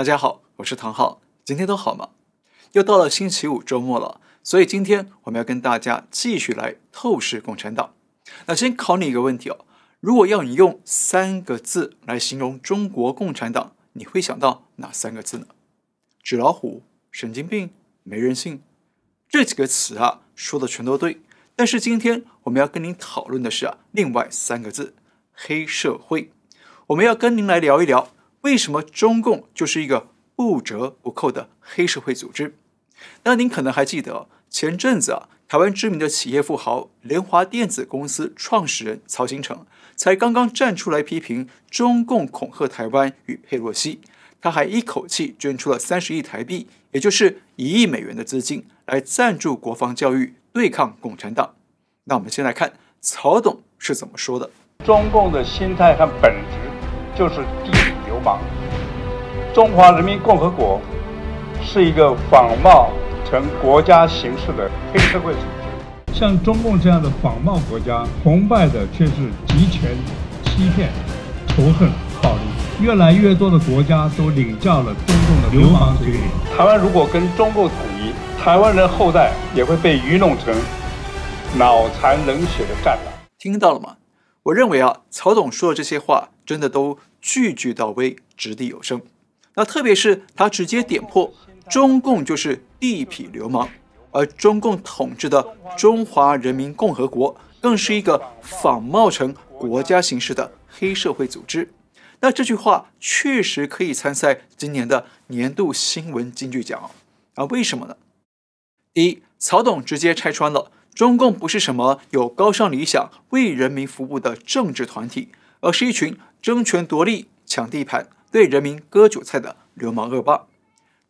大家好，我是唐浩，今天都好吗？又到了星期五周末了，所以今天我们要跟大家继续来透视共产党。那先考你一个问题哦，如果要你用三个字来形容中国共产党，你会想到哪三个字呢？纸老虎、神经病、没人性，这几个词啊，说的全都对。但是今天我们要跟您讨论的是啊，另外三个字——黑社会。我们要跟您来聊一聊，为什么中共就是一个不折不扣的黑社会组织？那您可能还记得，前阵子啊，台湾知名的企业富豪联华电子公司创始人曹兴诚才刚刚站出来批评中共恐吓台湾与佩洛西，他还一口气捐出了三十亿台币，也就是一亿美元的资金来赞助国防教育。对抗共产党，那我们先来看曹董是怎么说的。中共的心态和本质就是地痞流氓。中华人民共和国是一个仿冒成国家形式的黑社会组织。像中共这样的仿冒国家，崇拜的却是集权、欺骗、仇恨、暴力。越来越多的国家都领教了中共的流氓嘴脸。台湾如果跟中共统一，台湾人后代也会被愚弄成脑残冷血的战狼。听到了吗？我认为啊，曹总说的这些话真的都句句到位，掷地有声。那特别是他直接点破中共就是地痞流氓，而中共统治的中华人民共和国更是一个仿冒成国家形式的黑社会组织。那这句话确实可以参赛今年的年度新闻金句奖啊？为什么呢？第一，曹董直接拆穿了中共不是什么有高尚理想、为人民服务的政治团体，而是一群争权夺利、抢地盘、对人民割韭菜的流氓恶霸。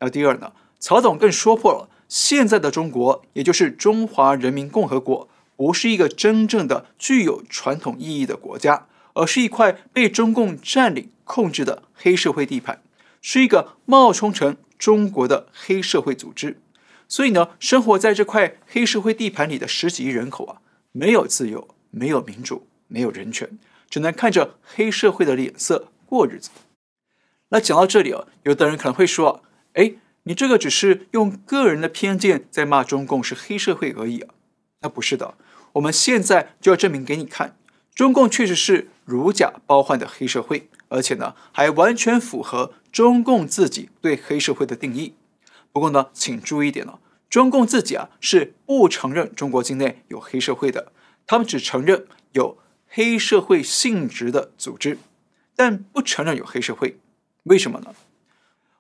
那第二呢？曹董更说破了现在的中国，也就是中华人民共和国，不是一个真正的具有传统意义的国家，而是一块被中共占领控制的黑社会地盘，是一个冒充成中国的黑社会组织。所以呢，生活在这块黑社会地盘里的十几亿人口啊，没有自由，没有民主，没有人权，只能看着黑社会的脸色过日子。那讲到这里啊，有的人可能会说：“哎，你这个只是用个人的偏见在骂中共是黑社会而已啊。”那不是的，我们现在就要证明给你看，中共确实是如假包换的黑社会，而且呢，还完全符合中共自己对黑社会的定义。不过呢，请注意一点哦，中共自己啊是不承认中国境内有黑社会的，他们只承认有黑社会性质的组织，但不承认有黑社会。为什么呢？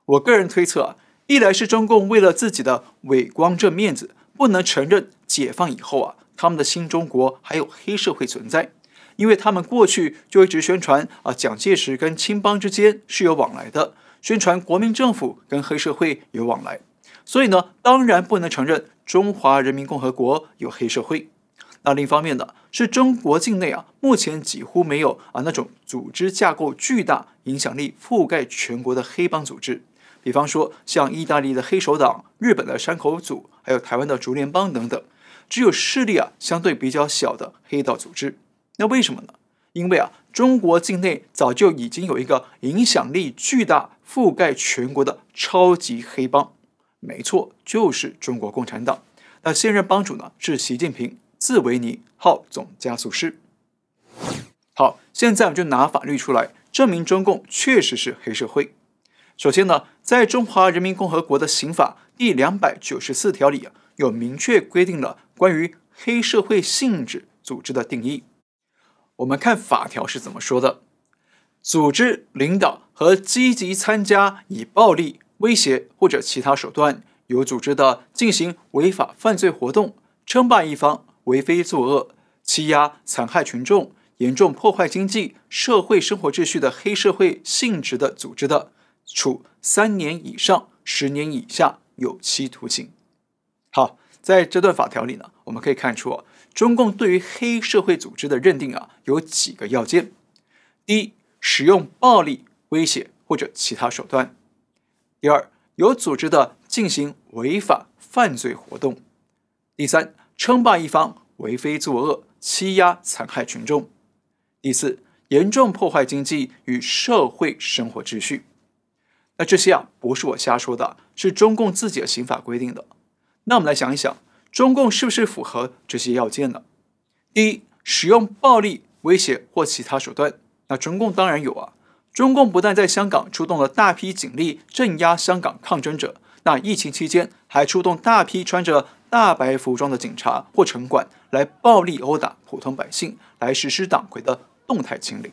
我个人推测啊，一来是中共为了自己的伪光正面子，不能承认解放以后啊，他们的新中国还有黑社会存在，因为他们过去就一直宣传啊，蒋介石跟青帮之间是有往来的。宣传国民政府跟黑社会有往来，所以呢，当然不能承认中华人民共和国有黑社会。那另一方面呢，是中国境内啊，目前几乎没有啊那种组织架构巨大、影响力覆盖全国的黑帮组织。比方说，像意大利的黑手党、日本的山口组，还有台湾的竹联帮等等，只有势力啊相对比较小的黑道组织。那为什么呢？因为啊，中国境内早就已经有一个影响力巨大、覆盖全国的超级黑帮，没错，就是中国共产党。那现任帮主呢是习近平，字维尼，号总加速师。好，现在我们就拿法律出来证明中共确实是黑社会。首先呢，在中华人民共和国的刑法第两百九十四条里啊，有明确规定了关于黑社会性质组织的定义。我们看法条是怎么说的：组织领导和积极参加以暴力、威胁或者其他手段有组织的进行违法犯罪活动，称霸一方，为非作恶，欺压、残害群众，严重破坏经济社会生活秩序的黑社会性质的组织的，处三年以上十年以下有期徒刑。好，在这段法条里呢，我们可以看出啊。中共对于黑社会组织的认定啊，有几个要件：第一，使用暴力、威胁或者其他手段；第二，有组织的进行违法犯罪活动；第三，称霸一方，为非作恶，欺压残害群众；第四，严重破坏经济与社会生活秩序。那这些啊不是我瞎说的，是中共自己的刑法规定的。那我们来想一想，中共是不是符合这些要件呢？第一，使用暴力、威胁或其他手段，那中共当然有啊。中共不但在香港出动了大批警力镇压香港抗争者，那疫情期间还出动大批穿着大白服装的警察或城管来暴力殴打普通百姓，来实施党魁的动态清理。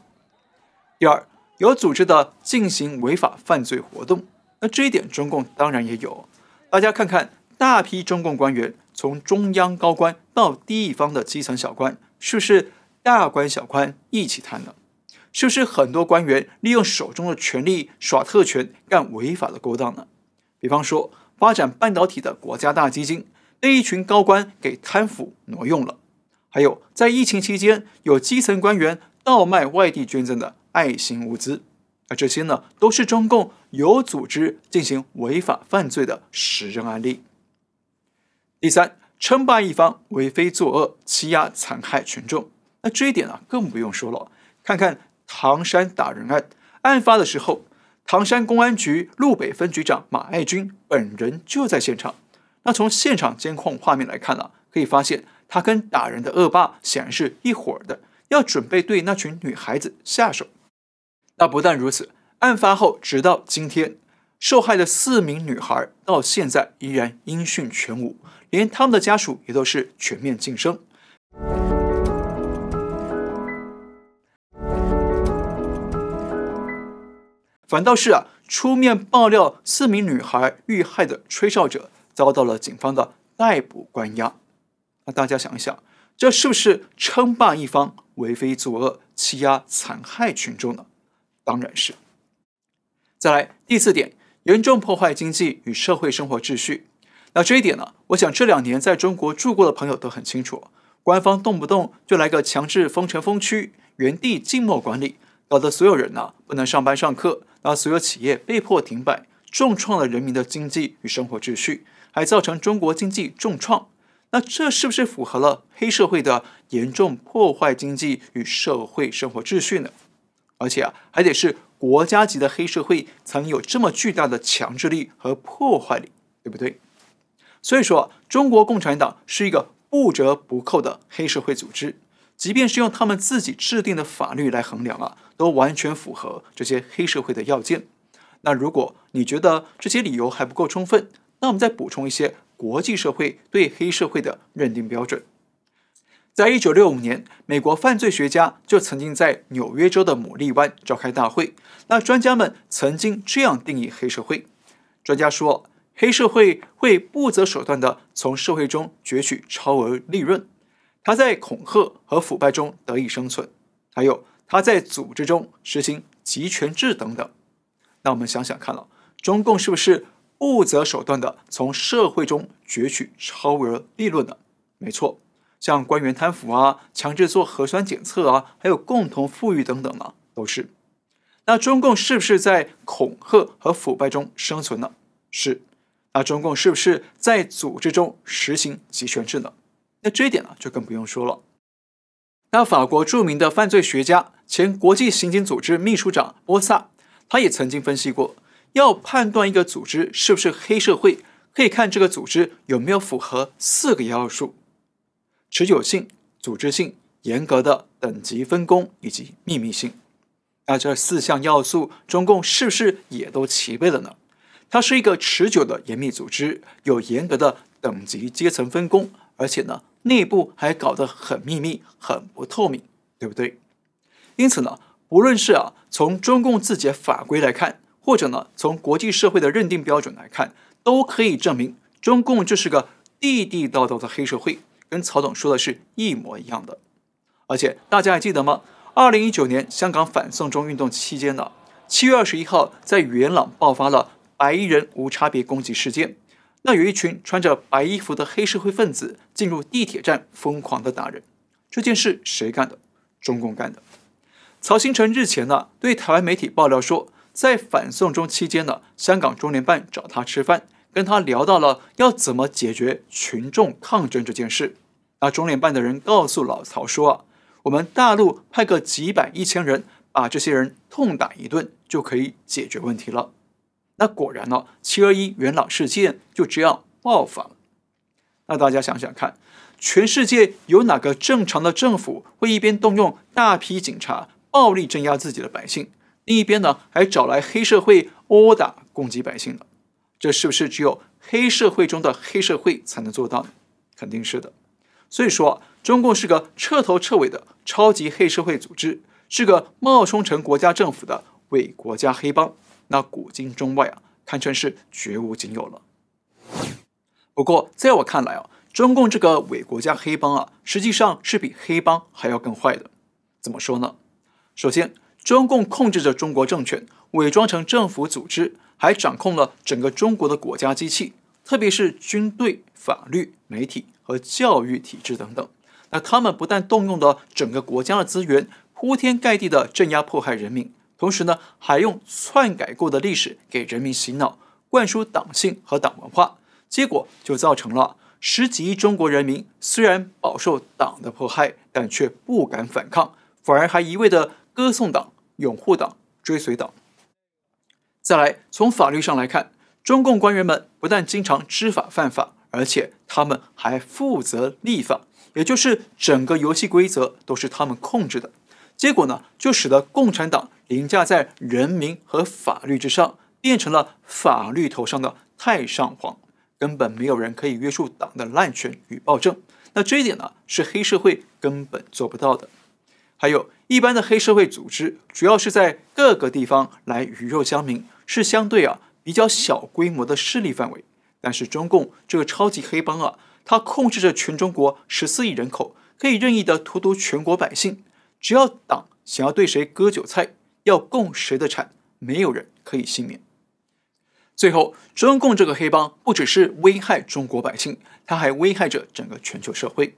第二，有组织的进行违法犯罪活动，那这一点中共当然也有。大家看看，大批中共官员从中央高官到地方的基层小官，是不是大官小官一起贪呢？是不是很多官员利用手中的权力耍特权干违法的勾当呢？比方说，发展半导体的国家大基金被一群高官给贪腐挪用了；还有在疫情期间有基层官员倒卖外地捐赠的爱心物资，而这些呢都是中共有组织进行违法犯罪的实证案例。第三，称霸一方，为非作恶，欺压残害群众，那这一点啊更不用说了，看看。唐山打人案案发的时候，唐山公安局路北分局长马爱军本人就在现场。那从现场监控画面来看啊，可以发现他跟打人的恶霸显然是一伙的，要准备对那群女孩子下手。那不但如此，案发后直到今天，受害的四名女孩到现在依然音讯全无，连他们的家属也都是全面噤声。反倒是啊，出面爆料四名女孩遇害的吹哨者遭到了警方的逮捕关押。那大家想一想，这是不是称霸一方、为非作恶、欺压残害群众呢？当然是。再来第四点，严重破坏经济与社会生活秩序。那这一点呢，我想这两年在中国住过的朋友都很清楚，官方动不动就来个强制封城封区、原地静默管理，搞得所有人呢不能上班上课。让所有企业被迫停摆，重创了人民的经济与生活秩序，还造成中国经济重创。那这是不是符合了黑社会的严重破坏经济与社会生活秩序呢？而且啊，还得是国家级的黑社会才有这么巨大的强制力和破坏力，对不对？所以说，中国共产党是一个不折不扣的黑社会组织。即便是用他们自己制定的法律来衡量啊，都完全符合这些黑社会的要件。那如果你觉得这些理由还不够充分，那我们再补充一些国际社会对黑社会的认定标准。在一九六五年，美国犯罪学家就曾经在纽约州的牡蛎湾召开大会，那专家们曾经这样定义黑社会：专家说，黑社会会不择手段地从社会中攫取超额利润。他在恐吓和腐败中得以生存，还有他在组织中实行集权制等等。那我们想想看了，中共是不是不择手段地从社会中攫取超额利润的？没错，像官员贪腐啊、强制做核酸检测啊，还有共同富裕等等呢，都是。那中共是不是在恐吓和腐败中生存呢？是。那中共是不是在组织中实行集权制呢？那这一点呢，就更不用说了。那法国著名的犯罪学家、前国际刑警组织秘书长波萨，他也曾经分析过，要判断一个组织是不是黑社会，可以看这个组织有没有符合四个要素：持久性、组织性、严格的等级分工以及秘密性。那这四项要素，中共是不是也都齐备了呢？它是一个持久的严密组织，有严格的等级阶层分工。而且呢，内部还搞得很秘密、很不透明，对不对？因此呢，不论是啊从中共自己的法规来看，或者呢从国际社会的认定标准来看，都可以证明中共就是个地地道道的黑社会，跟曹总说的是一模一样的。而且大家还记得吗？二零一九年香港反送中运动期间呢，七月二十一号在元朗爆发了白衣人无差别攻击事件。那有一群穿着白衣服的黑社会分子进入地铁站，疯狂的打人。这件事谁干的？中共干的。曹兴诚日前呢，对台湾媒体爆料说，在反送中期间呢，香港中联办找他吃饭，跟他聊到了要怎么解决群众抗争这件事。那中联办的人告诉老曹说啊，我们大陆派个几百、一千人，把这些人痛打一顿，就可以解决问题了。那果然呢，七二一元朗事件就这样爆发了。那大家想想看，全世界有哪个正常的政府会一边动用大批警察暴力镇压自己的百姓，另一边呢还找来黑社会殴打攻击百姓呢？这是不是只有黑社会中的黑社会才能做到呢？肯定是的。所以说，中共是个彻头彻尾的超级黑社会组织，是个冒充成国家政府的伪国家黑帮。那古今中外啊，堪称是绝无仅有了。不过，在我看来啊，中共这个伪国家黑帮啊，实际上是比黑帮还要更坏的。怎么说呢？首先，中共控制着中国政权，伪装成政府组织，还掌控了整个中国的国家机器，特别是军队、法律、媒体和教育体制等等。那他们不但动用了整个国家的资源，铺天盖地的镇压迫害人民。同时呢，还用篡改过的历史给人民洗脑，灌输党性和党文化，结果就造成了十几亿中国人民虽然饱受党的迫害，但却不敢反抗，反而还一味的歌颂党、拥护党、追随党。再来，从法律上来看，中共官员们不但经常知法犯法，而且他们还负责立法，也就是整个游戏规则都是他们控制的。结果呢，就使得共产党凌驾在人民和法律之上，变成了法律头上的太上皇，根本没有人可以约束党的滥权与暴政。那这一点呢，是黑社会根本做不到的。还有一般的黑社会组织，主要是在各个地方来鱼肉乡民，是相对啊比较小规模的势力范围。但是中共这个超级黑帮啊，它控制着全中国十四亿人口，可以任意的荼毒全国百姓。只要党想要对谁割韭菜，要共谁的产，没有人可以幸免。最后，中共这个黑帮不只是危害中国百姓，它还危害着整个全球社会。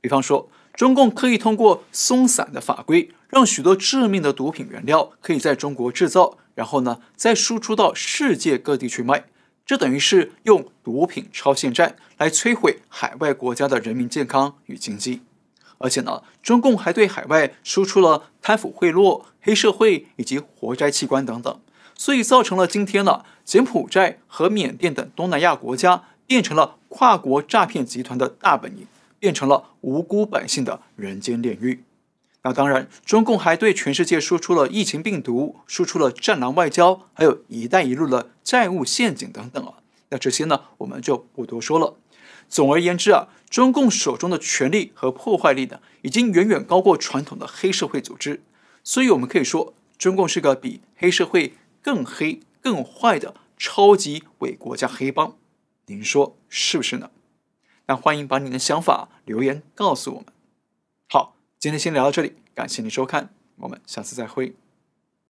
比方说，中共可以通过松散的法规，让许多致命的毒品原料可以在中国制造，然后呢，再输出到世界各地去卖。这等于是用毒品超限战来摧毁海外国家的人民健康与经济。而且呢，中共还对海外输出了贪腐贿赂、黑社会以及活摘器官等等，所以造成了今天呢，柬埔寨和缅甸等东南亚国家变成了跨国诈骗集团的大本营，变成了无辜百姓的人间炼狱。那当然，中共还对全世界输出了疫情病毒，输出了战狼外交，还有一带一路的债务陷阱等等啊。那这些呢，我们就不多说了。总而言之啊，中共手中的权力和破坏力呢，已经远远高过传统的黑社会组织，所以我们可以说，中共是个比黑社会更黑、更坏的超级伪国家黑帮。您说是不是呢？那欢迎把你的想法留言告诉我们。好，今天先聊到这里，感谢你收看，我们下次再会。